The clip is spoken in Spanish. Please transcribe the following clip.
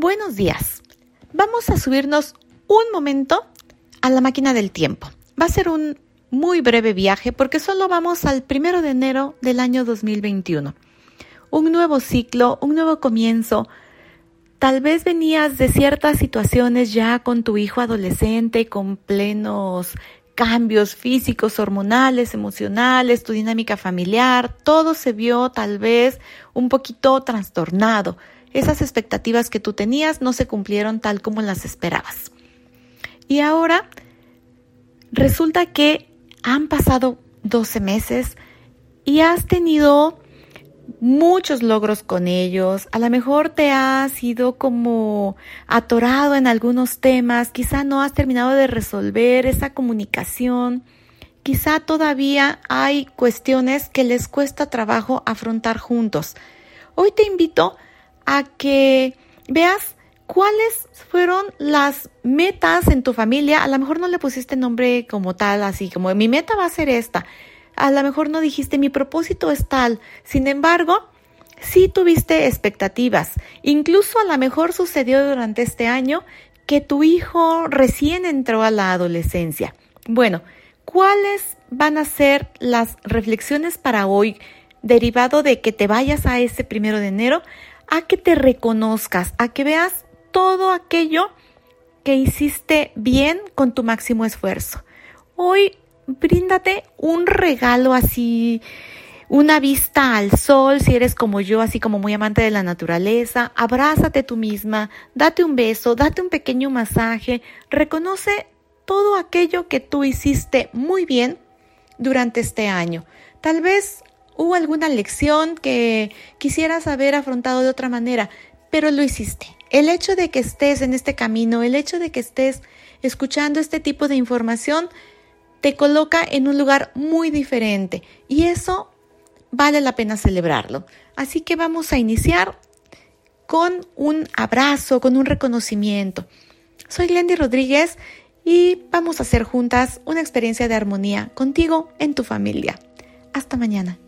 Buenos días. Vamos a subirnos un momento a la máquina del tiempo. Va a ser un muy breve viaje porque solo vamos al primero de enero del año 2021. Un nuevo ciclo, un nuevo comienzo. Tal vez venías de ciertas situaciones ya con tu hijo adolescente, con plenos cambios físicos, hormonales, emocionales, tu dinámica familiar, todo se vio tal vez un poquito trastornado esas expectativas que tú tenías no se cumplieron tal como las esperabas. Y ahora resulta que han pasado 12 meses y has tenido muchos logros con ellos. A lo mejor te has ido como atorado en algunos temas, quizá no has terminado de resolver esa comunicación. Quizá todavía hay cuestiones que les cuesta trabajo afrontar juntos. Hoy te invito a que veas cuáles fueron las metas en tu familia. A lo mejor no le pusiste nombre como tal, así como mi meta va a ser esta. A lo mejor no dijiste mi propósito es tal. Sin embargo, sí tuviste expectativas. Incluso a lo mejor sucedió durante este año que tu hijo recién entró a la adolescencia. Bueno, ¿cuáles van a ser las reflexiones para hoy derivado de que te vayas a ese primero de enero a que te reconozcas, a que veas todo aquello que hiciste bien con tu máximo esfuerzo. Hoy bríndate un regalo así, una vista al sol, si eres como yo, así como muy amante de la naturaleza, abrázate tú misma, date un beso, date un pequeño masaje, reconoce todo aquello que tú hiciste muy bien durante este año. Tal vez hubo alguna lección que quisieras haber afrontado de otra manera, pero lo hiciste. El hecho de que estés en este camino, el hecho de que estés escuchando este tipo de información, te coloca en un lugar muy diferente y eso vale la pena celebrarlo. Así que vamos a iniciar con un abrazo, con un reconocimiento. Soy Glendy Rodríguez y vamos a hacer juntas una experiencia de armonía contigo en tu familia. Hasta mañana.